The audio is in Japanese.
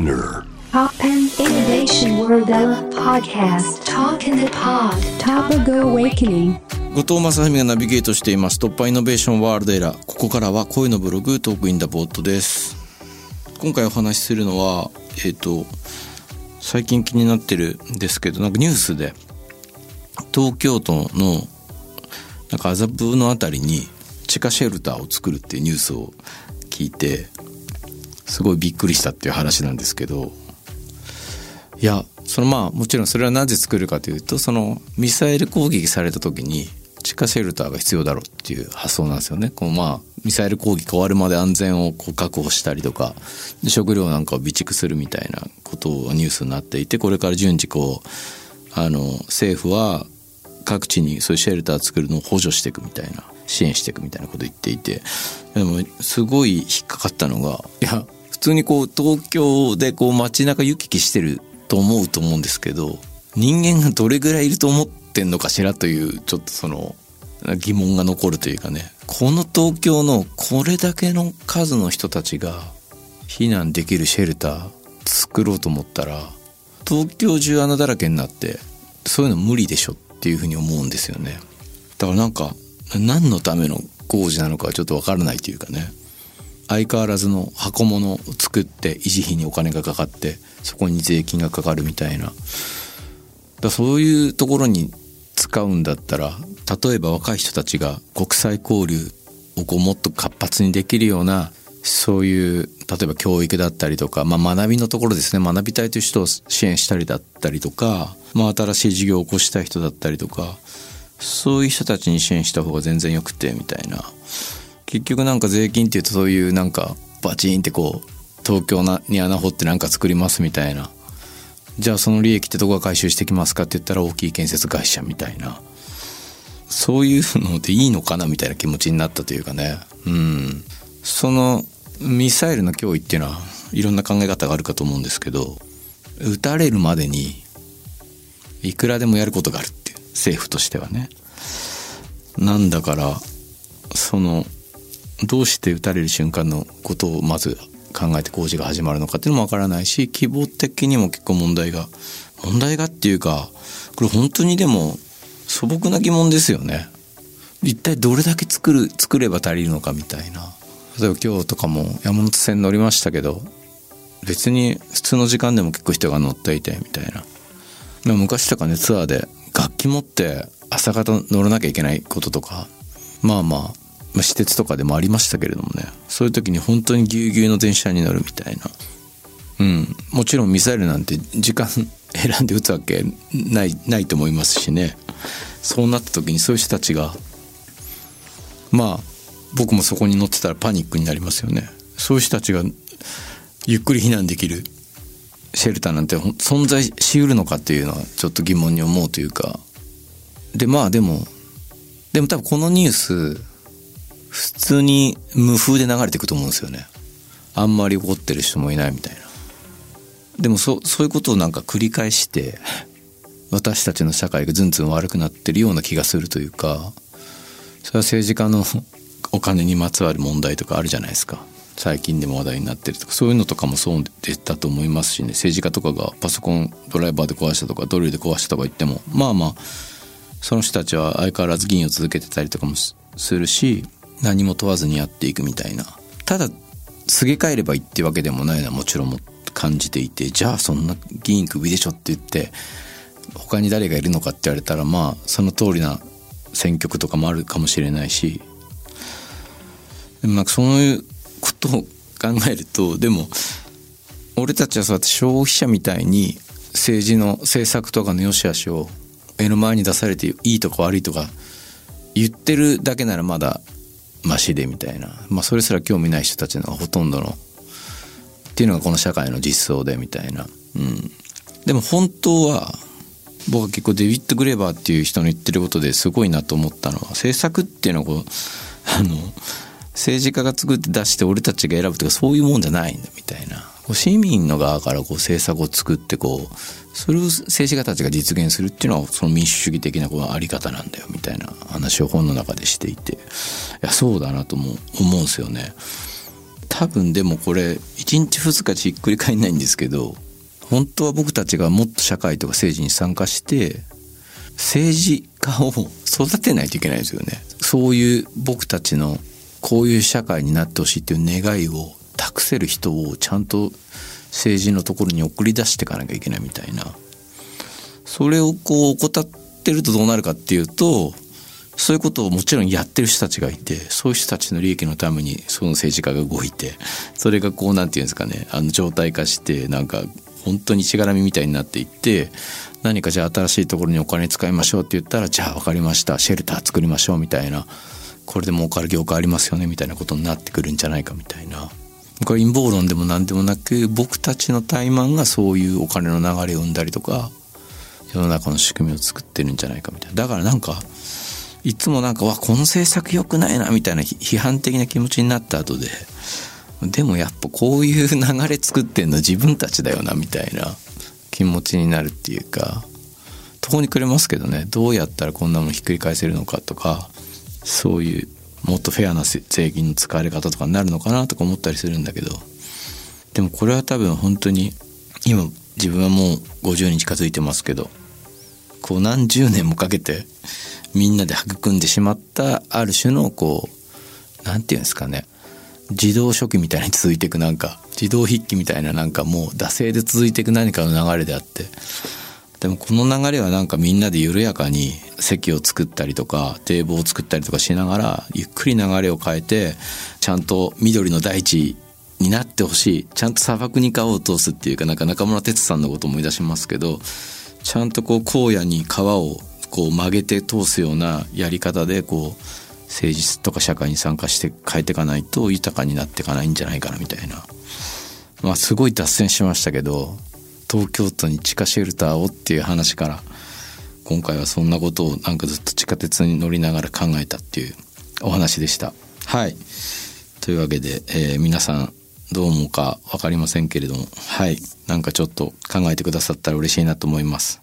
Spinner. Pop and Innovation World Podcast. Talk in the Pod. Topago Awakening. 後藤正文がナビゲートしています。突破イノベーションワールドエラーここからは声のブログトークインダボットです。今回お話しするのはえっ、と最近気になってるんですけどなんかニュースで東京都のなんか麻布のあたりに地下シェルターを作るっていうニュースを聞いてすごいびっくりしたっていう話なんですけどいやそのまあもちろんそれはなぜ作るかというとそのミサイル攻撃された時に地下シェルターが必要だろうっていう発想なんですよね。このまあミサイル攻撃終わるまで安全をこう確保したりとか食料なんかを備蓄するみたいなことをニュースになっていてこれから順次こうあの政府は各地にそういうシェルター作るのを補助していくみたいな支援していくみたいなこと言っていてでもすごい引っかかったのがいや通にこう東京でこう街中行き来してると思うと思うんですけど人間がどれぐらいいると思ってんのかしらというちょっとその疑問が残るというかね。この東京のこれだけの数の人たちが避難できるシェルター作ろうと思ったら東京中穴だらけになってそういうの無理でしょっていうふうに思うんですよね。だからなんか何のための工事なのかちょっとわからないというかね。相変わらずの箱物を作って維持費にお金がかかってそこに税金がかかるみたいな。だそういうところに使うんだったら例えば若い人たちが国際交流をこうもっと活発にできるようなそういう例えば教育だったりとか、まあ、学びのところですね。学びたいという人を支援したりだったりとか、まあ、新しい事業を起こしたい人だったりとかそういう人たちに支援した方が全然よくてみたいな。結局なんか税金っていうとそういうなんかバチンってこう東京に穴掘ってなんか作りますみたいな。じゃあその利益ってどこが回収してきますかって言ったら大きい建設会社みたいな。そういうのでいいのかなみたいな気持ちになったというかね。うん。そのミサイルの脅威っていうのはいろんな考え方があるかと思うんですけど撃たれるまでにいくらでもやることがあるって政府としてはね。なんだからそのどうして撃たれる瞬間のことをまず考えて工事が始まるのかっていうのもわからないし規模的にも結構問題が問題がっていうかこれ本当にでも素朴な疑問ですよね。一体どれだけ作る作れば足りるのかみたいな。例えば今日とかも山手線乗りましたけど別に普通の時間でも結構人が乗っていてみたいな。昔とかねツアーで楽器持って朝方乗らなきゃいけないこととかまあまあまあ、私鉄とかでもありましたけれどもね。そういう時に本当にぎゅうぎゅうの電車に乗るみたいな。うん。もちろんミサイルなんて時間選んで撃つわけないないと思いますしね。そうなった時にそういう人たちがまあ僕もそこに乗ってたらパニックになりますよね。そういう人たちがゆっくり避難できるシェルターなんて存在しうるのかっていうのはちょっと疑問に思うというか。でまあでもでも多分このニュース普通に無風で流れていくと思うんですよね。あんまり怒ってる人もいないみたいな。でもそそういうことをなんか繰り返して私たちの社会がずんずん悪くなってるような気がするというかそれは政治家の お金にまつわる問題とかあるじゃないですか。最近でも話題になってるとか。そういうのとかもそうでったと思いますしね。政治家とかがパソコンドライバーで壊したとかドリルで壊したとか言ってもまあまあその人たちは相変わらず議員を続けてたりとかもするし何も問わずにやっていくみたいな。ただすげ替えればいいってわけでもないのはもちろん感じていてじゃあそんな議員首でしょって言って他に誰がいるのかって言われたらまあその通りな選挙区とかもあるかもしれないし。でもなんかそういうことを考えるとでも俺たちはそうやって消費者みたいに政治の政策とかの良し悪しを目の前に出されていいとか悪いとか言ってるだけならまだマシでみたいな、まあ、それすら興味ない人たちのほとんどのっていうのがこの社会の実相でみたいな、うん、でも本当は僕は結構デビッド・グレーバーっていう人の言ってることですごいなと思ったのは政策っていうのはこうあの政治家が作って出して俺たちが選ぶとかそういうもんじゃないんだみたいな。市民の側からこう政策を作ってこうそれを政治家たちが実現するっていうのはその民主主義的なこうあり方なんだよみたいな話を本の中でしていていやそうだなとも思うんですよね。多分でもこれ1日2日じっくり返んないんですけど本当は僕たちがもっと社会とか政治に参加して政治家を育てないといけないですよねそういう僕たちのこういう社会になってほしいっていう願いを託せる人をちゃんと政治のところに送り出していかなきゃいけないみたいな。それをこう怠ってるとどうなるかっていうとそういうことをもちろんやってる人たちがいてそういう人たちの利益のためにその政治家が動いてそれがこうなんていうんですかねあの状態化してなんか本当にしがらみみたいになっていって何かじゃあ新しいところにお金使いましょうって言ったらじゃあ分かりましたシェルター作りましょうみたいなこれで儲かる業界ありますよねみたいなことになってくるんじゃないかみたいな。これ陰謀論でも何でもなく僕たちの怠慢がそういうお金の流れを生んだりとか世の中の仕組みを作ってるんじゃないかみたいな。だからなんかいつもなんかわこの政策良くないなみたいな批判的な気持ちになった後ででもやっぱこういう流れ作ってんの自分たちだよなみたいな気持ちになるっていうか途方に暮れますけどね。どうやったらこんなものひっくり返せるのかとかそういうもっとフェアな税金の使われ方とかになるのかなとか思ったりするんだけど。でもこれは多分本当に今自分はもう50に近づいてますけどこう何十年もかけてみんなで育んでしまったある種のこう何て言うんですかね。自動書記みたいに続いていくなんか自動筆記みたいななんかもう惰性で続いていく何かの流れであってでもこの流れはなんかみんなで緩やかに席を作ったりとか堤防を作ったりとかしながらゆっくり流れを変えてちゃんと緑の大地になってほしい。ちゃんと砂漠に川を通すっていうかなんか中村哲さんのことを思い出しますけどちゃんとこう荒野に川をこう曲げて通すようなやり方でこう政治とか社会に参加して変えていかないと豊かになっていかないんじゃないかなみたいな。まあすごい脱線しましたけど東京都に地下シェルターをっていう話から今回はそんなことをなんかずっと地下鉄に乗りながら考えたっていうお話でした。はい。というわけで、えー、皆さんどう思うか分かりませんけれどもはい。なんかちょっと考えてくださったら嬉しいなと思います。